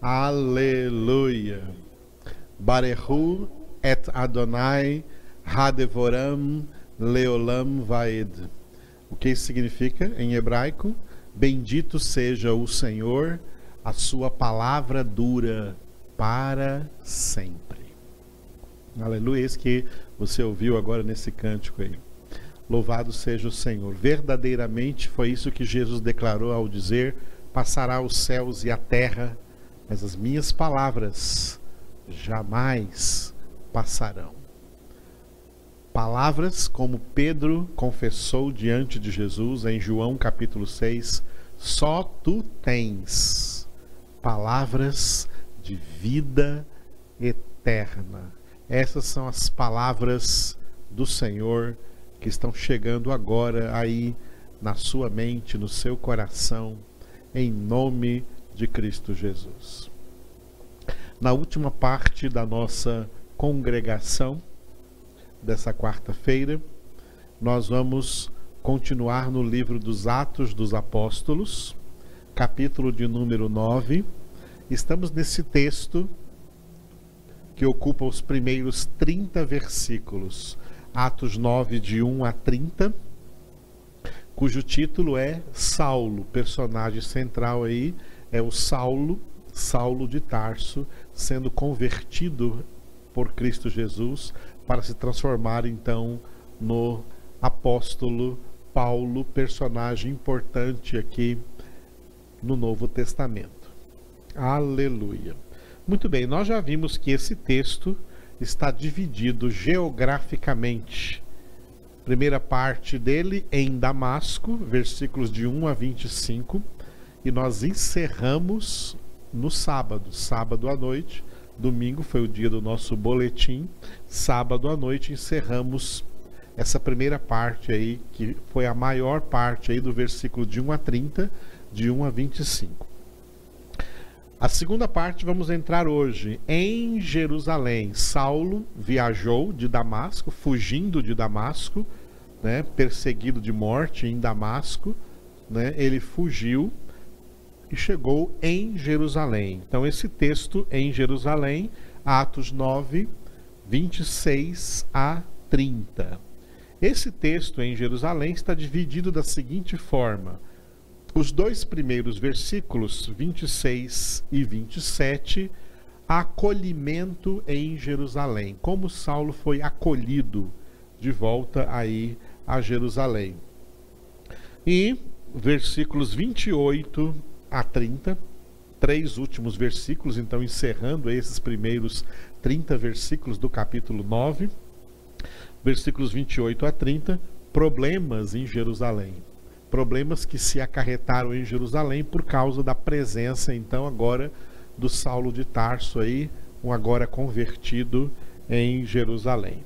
Aleluia. Barehu et Adonai Hadevoram Leolam Vaed. O que isso significa em hebraico? Bendito seja o Senhor, a sua palavra dura para sempre. Aleluia. Isso que você ouviu agora nesse cântico aí. Louvado seja o Senhor. Verdadeiramente foi isso que Jesus declarou ao dizer: Passará os céus e a terra, mas as minhas palavras jamais passarão. Palavras como Pedro confessou diante de Jesus em João capítulo 6, só tu tens palavras de vida eterna. Essas são as palavras do Senhor que estão chegando agora aí na sua mente, no seu coração, em nome de Cristo Jesus. Na última parte da nossa congregação dessa quarta-feira, nós vamos continuar no livro dos Atos dos Apóstolos, capítulo de número 9. Estamos nesse texto que ocupa os primeiros 30 versículos. Atos 9, de 1 a 30, cujo título é Saulo. Personagem central aí é o Saulo, Saulo de Tarso, sendo convertido por Cristo Jesus para se transformar então no apóstolo Paulo, personagem importante aqui no Novo Testamento. Aleluia. Muito bem, nós já vimos que esse texto está dividido geograficamente. Primeira parte dele em Damasco, versículos de 1 a 25, e nós encerramos no sábado, sábado à noite. Domingo foi o dia do nosso boletim. Sábado à noite encerramos essa primeira parte aí, que foi a maior parte aí do versículo de 1 a 30, de 1 a 25. A segunda parte vamos entrar hoje em Jerusalém. Saulo viajou de Damasco, fugindo de Damasco, né, perseguido de morte em Damasco, né, ele fugiu e chegou em Jerusalém. Então esse texto em Jerusalém, Atos 9, 26 a 30. Esse texto em Jerusalém está dividido da seguinte forma: os dois primeiros versículos, 26 e 27, acolhimento em Jerusalém. Como Saulo foi acolhido de volta aí a Jerusalém. E versículos 28 a 30, três últimos versículos, então encerrando esses primeiros 30 versículos do capítulo 9, versículos 28 a 30, problemas em Jerusalém problemas que se acarretaram em Jerusalém por causa da presença, então, agora do Saulo de Tarso aí, um agora convertido em Jerusalém.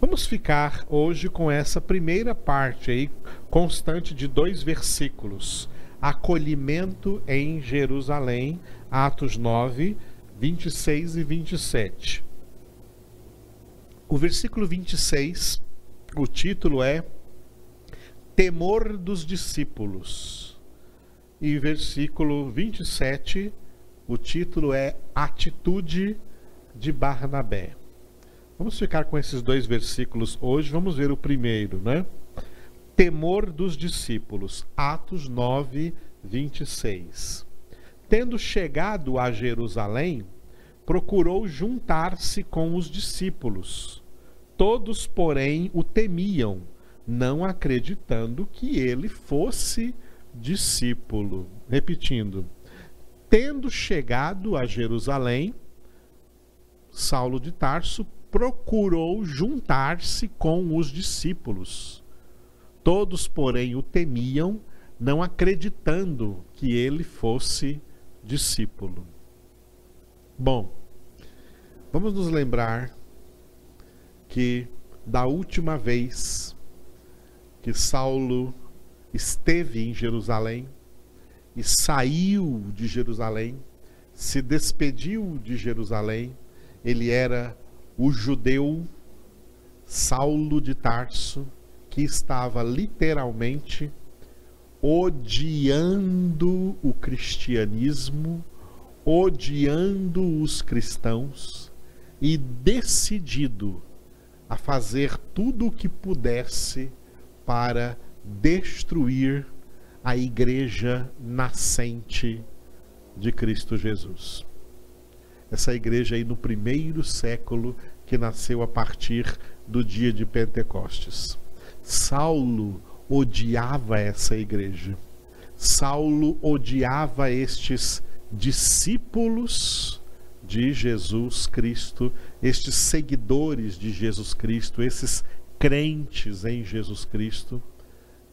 Vamos ficar hoje com essa primeira parte aí, constante de dois versículos. Acolhimento em Jerusalém, Atos 9, 26 e 27. O versículo 26, o título é temor dos discípulos. E versículo 27, o título é Atitude de Barnabé. Vamos ficar com esses dois versículos hoje. Vamos ver o primeiro, né? Temor dos discípulos. Atos 9, 26. Tendo chegado a Jerusalém, procurou juntar-se com os discípulos. Todos, porém, o temiam não acreditando que ele fosse discípulo. Repetindo, tendo chegado a Jerusalém, Saulo de Tarso procurou juntar-se com os discípulos. Todos, porém, o temiam, não acreditando que ele fosse discípulo. Bom, vamos nos lembrar que da última vez que Saulo esteve em Jerusalém e saiu de Jerusalém, se despediu de Jerusalém. Ele era o judeu Saulo de Tarso, que estava literalmente odiando o cristianismo, odiando os cristãos e decidido a fazer tudo o que pudesse para destruir a igreja nascente de Cristo Jesus. Essa igreja aí no primeiro século que nasceu a partir do dia de Pentecostes. Saulo odiava essa igreja. Saulo odiava estes discípulos de Jesus Cristo, estes seguidores de Jesus Cristo, esses crentes em Jesus Cristo.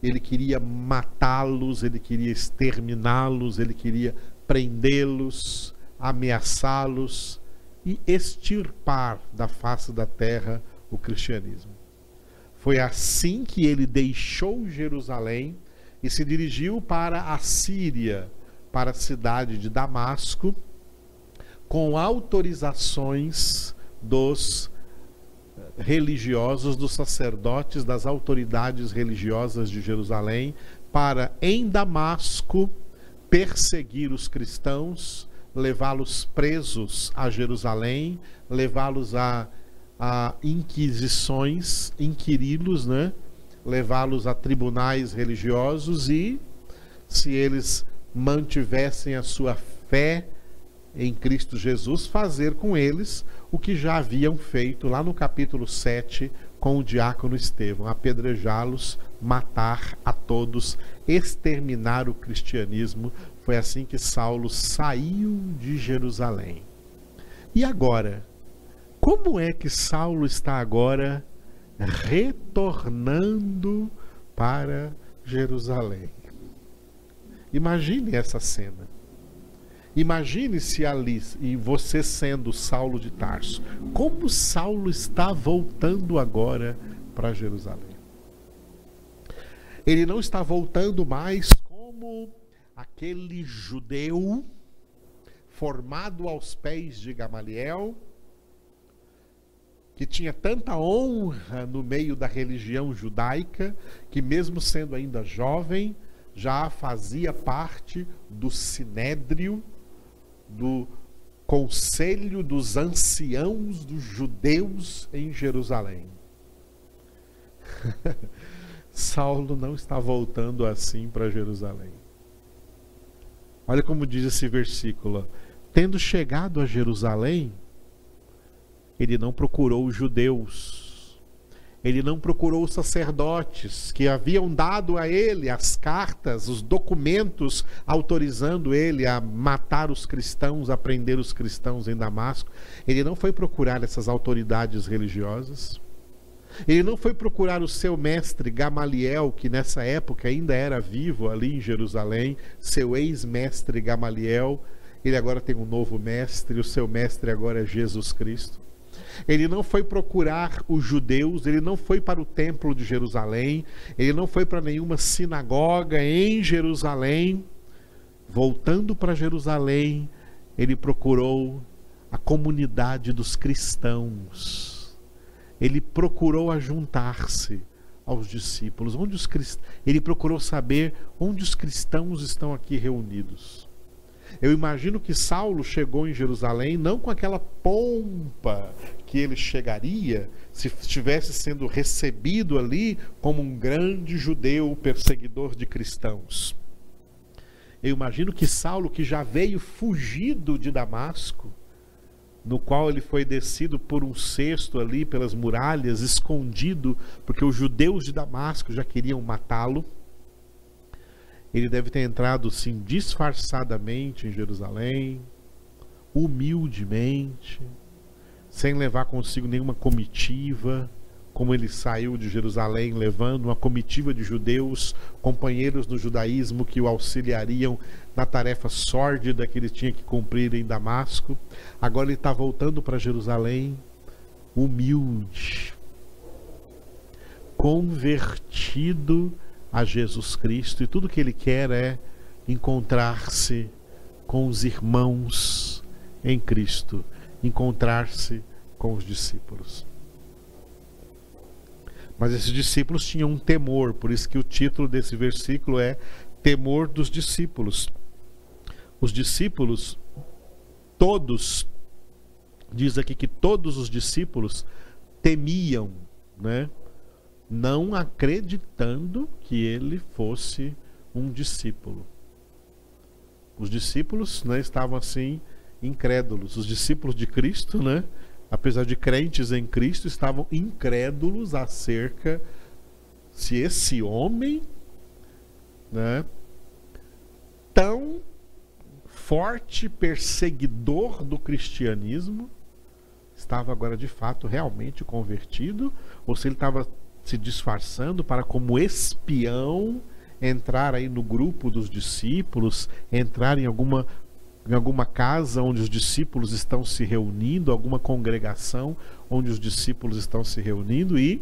Ele queria matá-los, ele queria exterminá-los, ele queria prendê-los, ameaçá-los e extirpar da face da terra o cristianismo. Foi assim que ele deixou Jerusalém e se dirigiu para a Síria, para a cidade de Damasco, com autorizações dos religiosos, dos sacerdotes, das autoridades religiosas de Jerusalém, para em Damasco perseguir os cristãos, levá-los presos a Jerusalém, levá-los a, a inquisições, inquiri-los, né? levá-los a tribunais religiosos e, se eles mantivessem a sua fé em Cristo Jesus, fazer com eles o que já haviam feito lá no capítulo 7 com o diácono Estevão, apedrejá-los, matar a todos, exterminar o cristianismo. Foi assim que Saulo saiu de Jerusalém. E agora? Como é que Saulo está agora retornando para Jerusalém? Imagine essa cena. Imagine-se ali e você sendo Saulo de Tarso. Como Saulo está voltando agora para Jerusalém? Ele não está voltando mais como aquele judeu formado aos pés de Gamaliel, que tinha tanta honra no meio da religião judaica, que mesmo sendo ainda jovem, já fazia parte do sinédrio do conselho dos anciãos dos judeus em Jerusalém. Saulo não está voltando assim para Jerusalém. Olha como diz esse versículo: tendo chegado a Jerusalém, ele não procurou os judeus ele não procurou os sacerdotes que haviam dado a ele as cartas, os documentos autorizando ele a matar os cristãos, a prender os cristãos em Damasco. Ele não foi procurar essas autoridades religiosas. Ele não foi procurar o seu mestre Gamaliel, que nessa época ainda era vivo ali em Jerusalém, seu ex-mestre Gamaliel. Ele agora tem um novo mestre, o seu mestre agora é Jesus Cristo. Ele não foi procurar os judeus, ele não foi para o templo de Jerusalém, ele não foi para nenhuma sinagoga em Jerusalém. Voltando para Jerusalém, ele procurou a comunidade dos cristãos. Ele procurou ajuntar-se aos discípulos. Onde os crist... Ele procurou saber onde os cristãos estão aqui reunidos. Eu imagino que Saulo chegou em Jerusalém não com aquela pompa que ele chegaria se estivesse sendo recebido ali como um grande judeu perseguidor de cristãos. Eu imagino que Saulo, que já veio fugido de Damasco, no qual ele foi descido por um cesto ali pelas muralhas, escondido, porque os judeus de Damasco já queriam matá-lo. Ele deve ter entrado, sim, disfarçadamente em Jerusalém, humildemente, sem levar consigo nenhuma comitiva, como ele saiu de Jerusalém levando uma comitiva de judeus, companheiros do judaísmo que o auxiliariam na tarefa sórdida que ele tinha que cumprir em Damasco. Agora ele está voltando para Jerusalém, humilde, convertido a Jesus Cristo, e tudo que ele quer é encontrar-se com os irmãos em Cristo encontrar-se com os discípulos. Mas esses discípulos tinham um temor, por isso que o título desse versículo é Temor dos discípulos. Os discípulos todos, diz aqui que todos os discípulos temiam, né? Não acreditando que ele fosse um discípulo. Os discípulos né, estavam assim incrédulos. Os discípulos de Cristo, né, apesar de crentes em Cristo, estavam incrédulos acerca se esse homem, né, tão forte perseguidor do cristianismo, estava agora de fato realmente convertido ou se ele estava se disfarçando para como espião entrar aí no grupo dos discípulos, entrar em alguma em alguma casa onde os discípulos estão se reunindo, alguma congregação onde os discípulos estão se reunindo e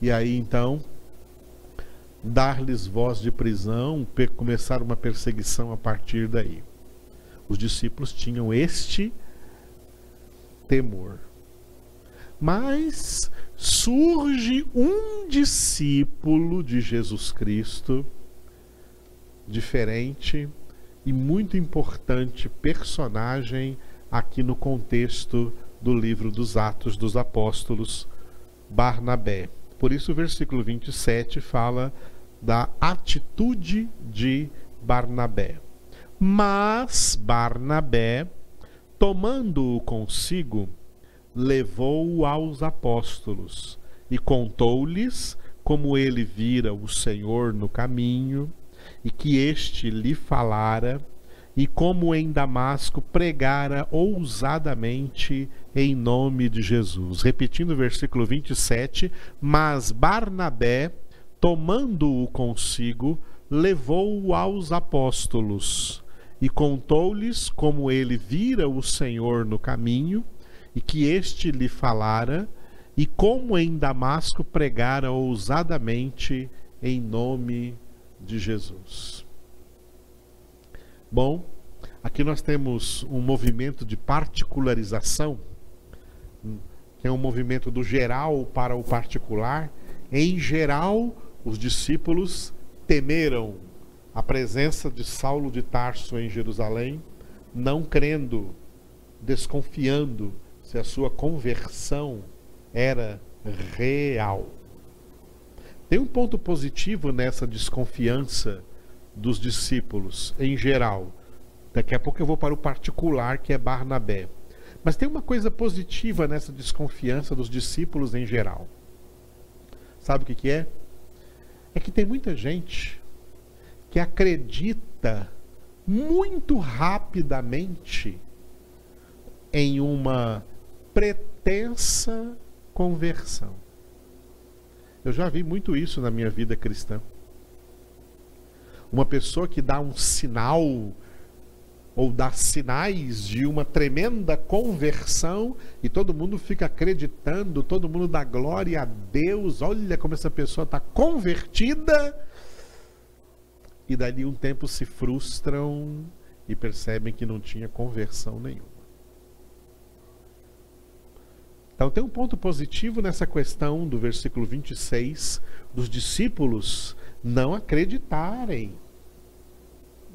e aí então dar-lhes voz de prisão, começar uma perseguição a partir daí. Os discípulos tinham este temor. Mas surge um discípulo de Jesus Cristo, diferente e muito importante personagem aqui no contexto do livro dos Atos dos Apóstolos, Barnabé. Por isso, o versículo 27 fala da atitude de Barnabé. Mas Barnabé, tomando-o consigo, levou-o aos apóstolos e contou-lhes como ele vira o Senhor no caminho e que este lhe falara e como em Damasco pregara ousadamente em nome de Jesus. Repetindo o versículo 27, mas Barnabé, tomando-o consigo, levou-o aos apóstolos e contou-lhes como ele vira o Senhor no caminho e que este lhe falara, e como em Damasco pregara ousadamente em nome de Jesus. Bom, aqui nós temos um movimento de particularização, que é um movimento do geral para o particular. Em geral, os discípulos temeram a presença de Saulo de Tarso em Jerusalém, não crendo, desconfiando se a sua conversão era real. Tem um ponto positivo nessa desconfiança dos discípulos em geral. Daqui a pouco eu vou para o particular, que é Barnabé. Mas tem uma coisa positiva nessa desconfiança dos discípulos em geral. Sabe o que, que é? É que tem muita gente que acredita muito rapidamente em uma pretensa conversão. Eu já vi muito isso na minha vida cristã. Uma pessoa que dá um sinal ou dá sinais de uma tremenda conversão e todo mundo fica acreditando, todo mundo dá glória a Deus. Olha como essa pessoa está convertida. E dali um tempo se frustram e percebem que não tinha conversão nenhuma. Então tem um ponto positivo nessa questão do versículo 26 dos discípulos não acreditarem,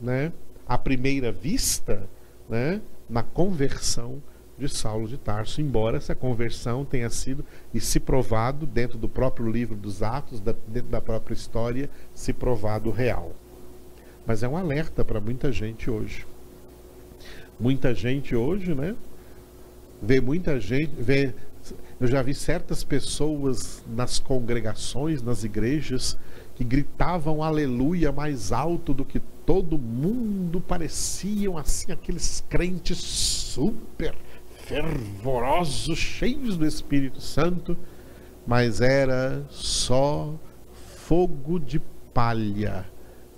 né, à primeira vista, né, na conversão de Saulo de Tarso, embora essa conversão tenha sido e se provado dentro do próprio livro dos Atos, da, dentro da própria história, se provado real. Mas é um alerta para muita gente hoje. Muita gente hoje, né? Vê muita gente, vê eu já vi certas pessoas nas congregações, nas igrejas, que gritavam aleluia mais alto do que todo mundo, pareciam assim aqueles crentes super fervorosos, cheios do Espírito Santo, mas era só fogo de palha,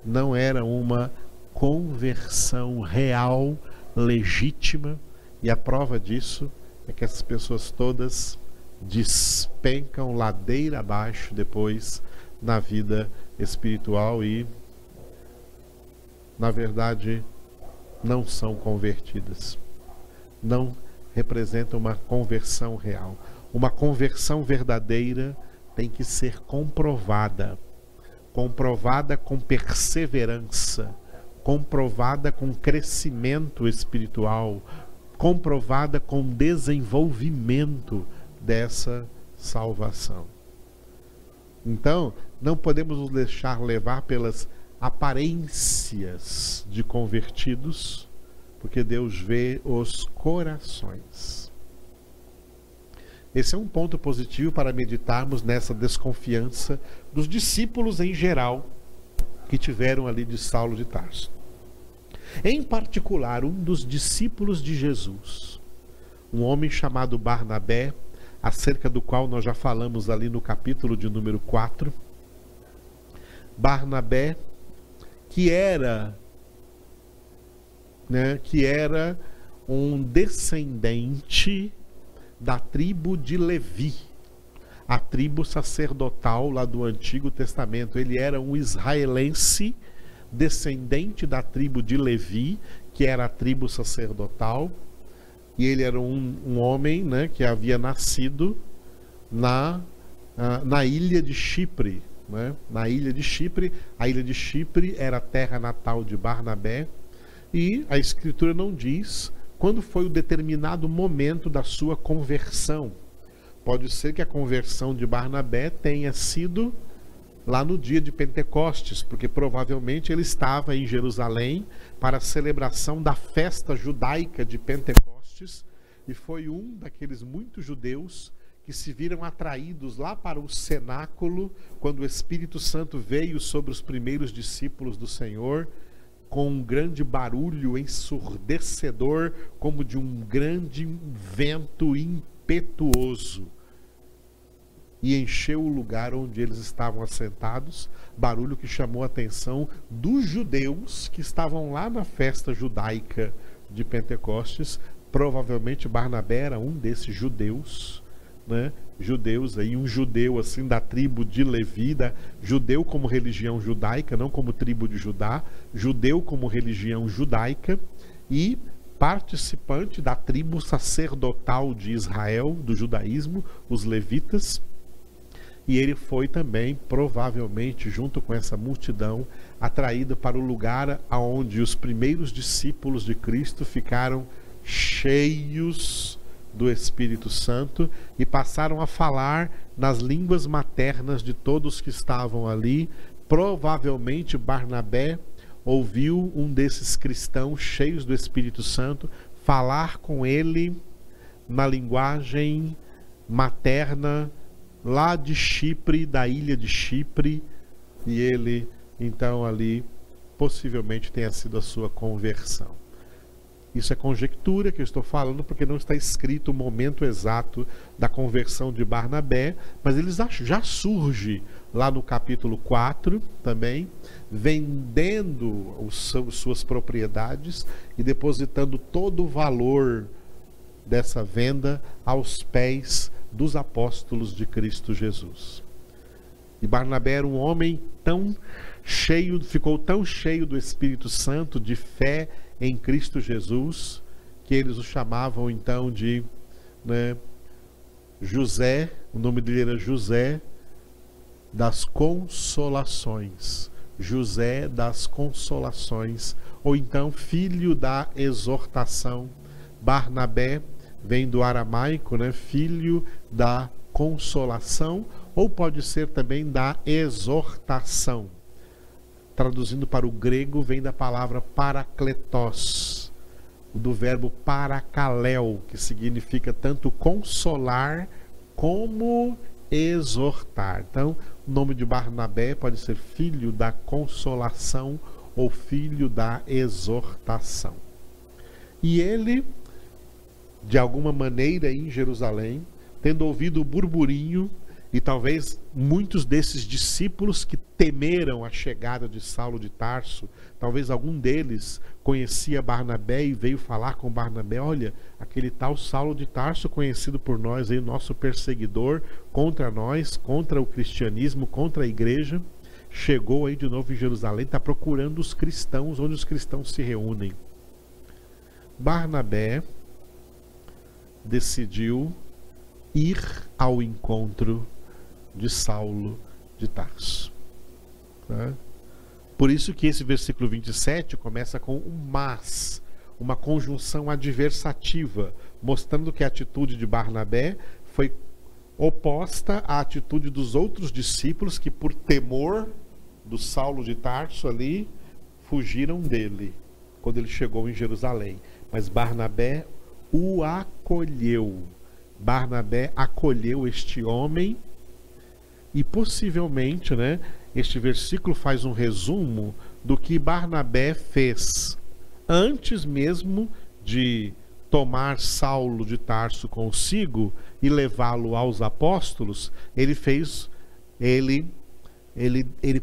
não era uma conversão real, legítima, e a prova disso é que essas pessoas todas despencam ladeira abaixo depois na vida espiritual e, na verdade, não são convertidas. Não representam uma conversão real. Uma conversão verdadeira tem que ser comprovada comprovada com perseverança, comprovada com crescimento espiritual, comprovada com desenvolvimento dessa salvação. Então, não podemos nos deixar levar pelas aparências de convertidos, porque Deus vê os corações. Esse é um ponto positivo para meditarmos nessa desconfiança dos discípulos em geral que tiveram ali de Saulo de Tarso. Em particular, um dos discípulos de Jesus, um homem chamado Barnabé, acerca do qual nós já falamos ali no capítulo de número 4. Barnabé, que era né, que era um descendente da tribo de Levi, a tribo sacerdotal lá do Antigo Testamento. Ele era um israelense descendente da tribo de Levi, que era a tribo sacerdotal, e ele era um, um homem né, que havia nascido na, uh, na ilha de Chipre. Né? Na ilha de Chipre, a ilha de Chipre era a terra natal de Barnabé, e a Escritura não diz quando foi o determinado momento da sua conversão. Pode ser que a conversão de Barnabé tenha sido lá no dia de Pentecostes, porque provavelmente ele estava em Jerusalém para a celebração da festa judaica de Pentecostes e foi um daqueles muitos judeus que se viram atraídos lá para o cenáculo quando o Espírito Santo veio sobre os primeiros discípulos do Senhor com um grande barulho ensurdecedor, como de um grande vento impetuoso e encheu o lugar onde eles estavam assentados, barulho que chamou a atenção dos judeus que estavam lá na festa judaica de Pentecostes. Provavelmente Barnabé era um desses judeus, né? Judeus aí, um judeu assim da tribo de Levi, da, judeu como religião judaica, não como tribo de Judá, judeu como religião judaica e participante da tribo sacerdotal de Israel, do judaísmo, os levitas e ele foi também, provavelmente, junto com essa multidão, atraído para o lugar aonde os primeiros discípulos de Cristo ficaram cheios do Espírito Santo e passaram a falar nas línguas maternas de todos que estavam ali. Provavelmente Barnabé ouviu um desses cristãos cheios do Espírito Santo falar com ele na linguagem materna lá de Chipre, da ilha de Chipre, e ele então ali possivelmente tenha sido a sua conversão. Isso é conjectura que eu estou falando porque não está escrito o momento exato da conversão de Barnabé, mas ele já surge lá no capítulo 4 também, vendendo os, suas propriedades e depositando todo o valor dessa venda aos pés dos apóstolos de Cristo Jesus. E Barnabé era um homem tão cheio, ficou tão cheio do Espírito Santo, de fé em Cristo Jesus, que eles o chamavam então de né, José, o nome dele era José das Consolações. José das Consolações, ou então filho da exortação. Barnabé vem do aramaico, né? filho da consolação, ou pode ser também da exortação. Traduzindo para o grego, vem da palavra parakletos, do verbo paracaléu, que significa tanto consolar como exortar. Então, o nome de Barnabé pode ser filho da consolação ou filho da exortação. E ele de alguma maneira em Jerusalém, tendo ouvido o burburinho e talvez muitos desses discípulos que temeram a chegada de Saulo de Tarso, talvez algum deles conhecia Barnabé e veio falar com Barnabé: olha, aquele tal Saulo de Tarso, conhecido por nós, aí, nosso perseguidor contra nós, contra o cristianismo, contra a igreja, chegou aí de novo em Jerusalém, está procurando os cristãos, onde os cristãos se reúnem. Barnabé decidiu ir ao encontro de Saulo de Tarso. Né? Por isso que esse versículo 27 começa com um mas, uma conjunção adversativa, mostrando que a atitude de Barnabé foi oposta à atitude dos outros discípulos que, por temor do Saulo de Tarso ali, fugiram dele quando ele chegou em Jerusalém. Mas Barnabé o acolheu. Barnabé acolheu este homem e possivelmente, né, este versículo faz um resumo do que Barnabé fez antes mesmo de tomar Saulo de Tarso consigo e levá-lo aos apóstolos, ele fez ele ele ele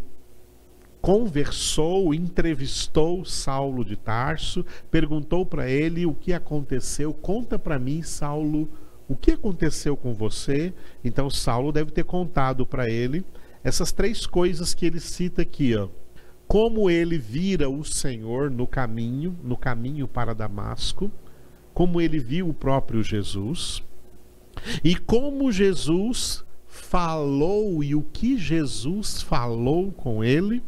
conversou, entrevistou Saulo de Tarso, perguntou para ele o que aconteceu. Conta para mim, Saulo, o que aconteceu com você? Então Saulo deve ter contado para ele essas três coisas que ele cita aqui, ó. Como ele vira o Senhor no caminho, no caminho para Damasco, como ele viu o próprio Jesus, e como Jesus falou e o que Jesus falou com ele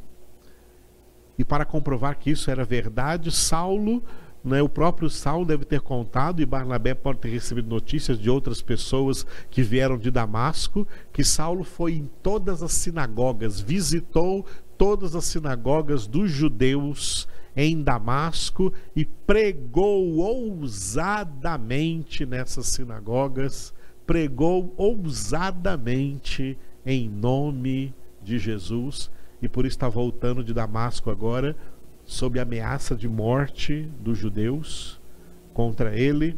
e para comprovar que isso era verdade, Saulo, né, o próprio Saulo deve ter contado, e Barnabé pode ter recebido notícias de outras pessoas que vieram de Damasco, que Saulo foi em todas as sinagogas, visitou todas as sinagogas dos judeus em Damasco e pregou ousadamente nessas sinagogas, pregou ousadamente em nome de Jesus e por isso está voltando de Damasco agora, sob ameaça de morte dos judeus contra ele,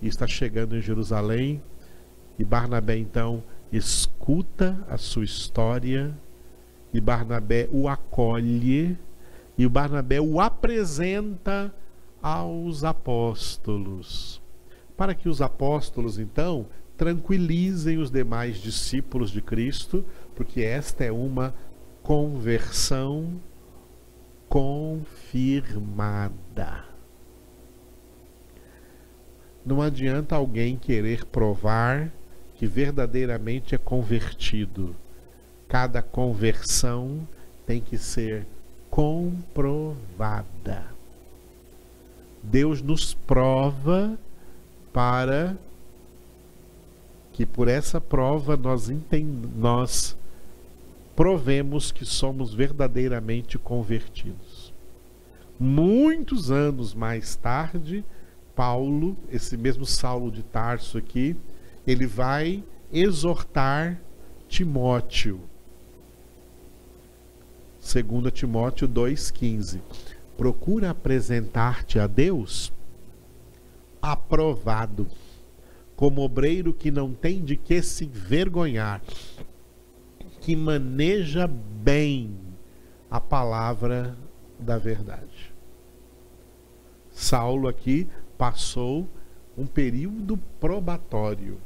e está chegando em Jerusalém. E Barnabé então escuta a sua história, e Barnabé o acolhe, e o Barnabé o apresenta aos apóstolos, para que os apóstolos então tranquilizem os demais discípulos de Cristo, porque esta é uma conversão confirmada. Não adianta alguém querer provar que verdadeiramente é convertido. Cada conversão tem que ser comprovada. Deus nos prova para que por essa prova nós, entend nós provemos que somos verdadeiramente convertidos. Muitos anos mais tarde, Paulo, esse mesmo Saulo de Tarso aqui, ele vai exortar Timóteo. 2 Timóteo 2,15. Procura apresentar-te a Deus aprovado, como obreiro que não tem de que se vergonhar, que maneja bem a palavra da verdade. Saulo aqui passou um período probatório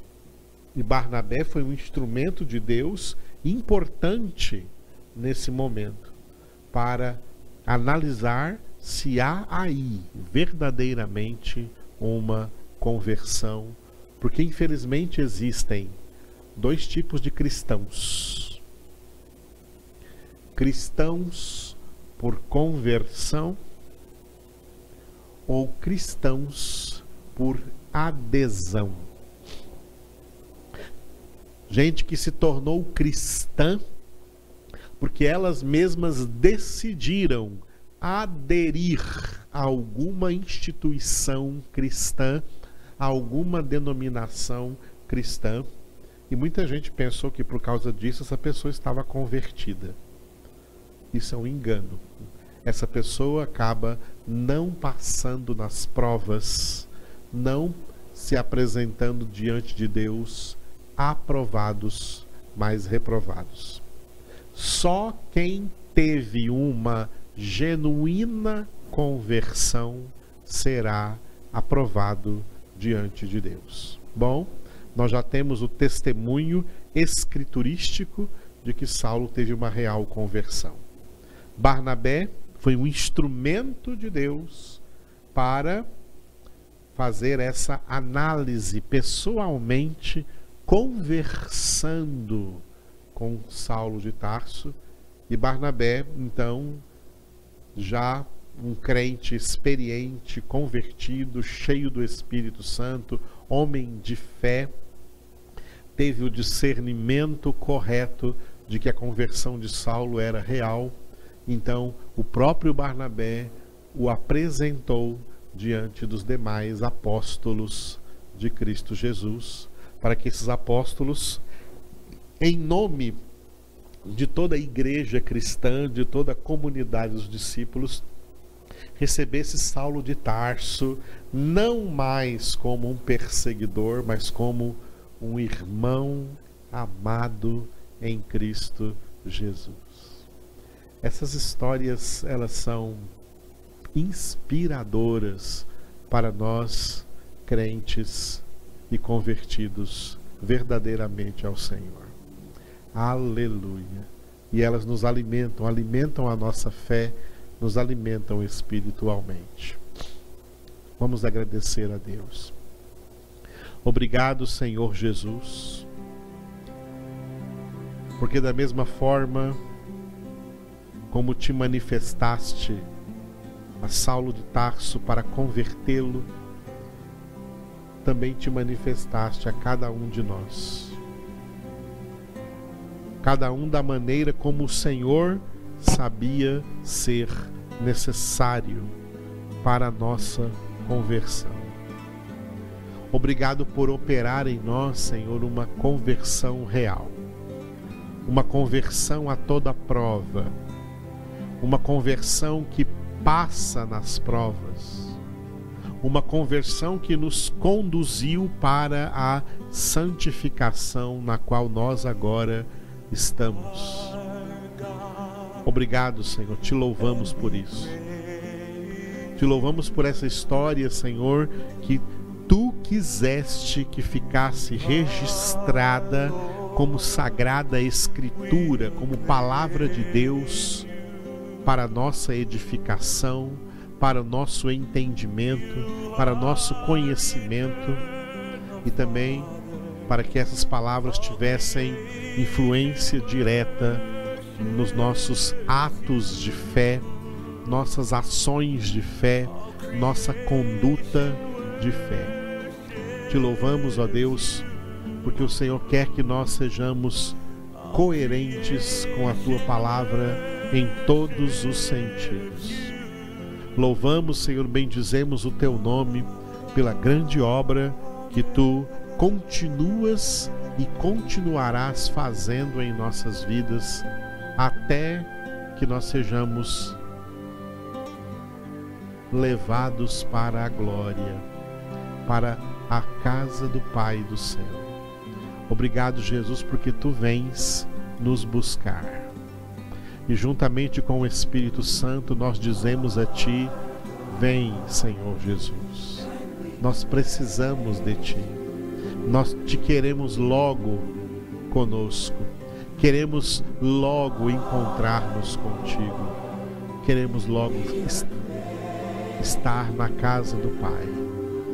e Barnabé foi um instrumento de Deus importante nesse momento para analisar se há aí verdadeiramente uma conversão, porque infelizmente existem dois tipos de cristãos cristãos por conversão ou cristãos por adesão. Gente que se tornou cristã porque elas mesmas decidiram aderir a alguma instituição cristã, a alguma denominação cristã. E muita gente pensou que por causa disso essa pessoa estava convertida. Isso é um engano. Essa pessoa acaba não passando nas provas, não se apresentando diante de Deus aprovados, mas reprovados. Só quem teve uma genuína conversão será aprovado diante de Deus. Bom, nós já temos o testemunho escriturístico de que Saulo teve uma real conversão. Barnabé foi um instrumento de Deus para fazer essa análise pessoalmente, conversando com Saulo de Tarso. E Barnabé, então, já um crente experiente, convertido, cheio do Espírito Santo, homem de fé, teve o discernimento correto de que a conversão de Saulo era real. Então, o próprio Barnabé o apresentou diante dos demais apóstolos de Cristo Jesus, para que esses apóstolos, em nome de toda a igreja cristã, de toda a comunidade dos discípulos, recebesse Saulo de Tarso não mais como um perseguidor, mas como um irmão amado em Cristo Jesus. Essas histórias, elas são inspiradoras para nós crentes e convertidos verdadeiramente ao Senhor. Aleluia. E elas nos alimentam, alimentam a nossa fé, nos alimentam espiritualmente. Vamos agradecer a Deus. Obrigado, Senhor Jesus, porque da mesma forma como te manifestaste a Saulo de Tarso para convertê-lo, também te manifestaste a cada um de nós. Cada um da maneira como o Senhor sabia ser necessário para a nossa conversão. Obrigado por operar em nós, Senhor, uma conversão real. Uma conversão a toda prova. Uma conversão que passa nas provas. Uma conversão que nos conduziu para a santificação na qual nós agora estamos. Obrigado, Senhor, te louvamos por isso. Te louvamos por essa história, Senhor, que tu quiseste que ficasse registrada como sagrada escritura, como palavra de Deus para nossa edificação, para o nosso entendimento, para nosso conhecimento e também para que essas palavras tivessem influência direta nos nossos atos de fé, nossas ações de fé, nossa conduta de fé. Te louvamos, ó Deus, porque o Senhor quer que nós sejamos coerentes com a tua palavra em todos os sentidos. Louvamos, Senhor, bendizemos o teu nome pela grande obra que tu continuas e continuarás fazendo em nossas vidas até que nós sejamos levados para a glória, para a casa do Pai do céu. Obrigado, Jesus, porque tu vens nos buscar e juntamente com o Espírito Santo nós dizemos a Ti: Vem, Senhor Jesus. Nós precisamos de Ti. Nós te queremos logo conosco. Queremos logo encontrar-nos contigo. Queremos logo estar na casa do Pai.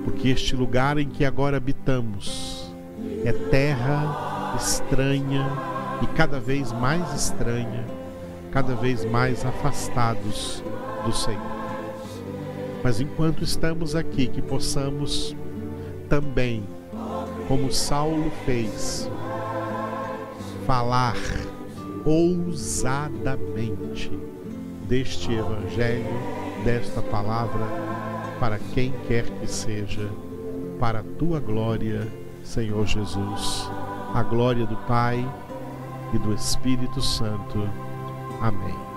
Porque este lugar em que agora habitamos é terra estranha e cada vez mais estranha cada vez mais afastados do Senhor. Mas enquanto estamos aqui, que possamos também, como Saulo fez, falar ousadamente deste Evangelho, desta palavra, para quem quer que seja, para a tua glória, Senhor Jesus, a glória do Pai e do Espírito Santo Amém.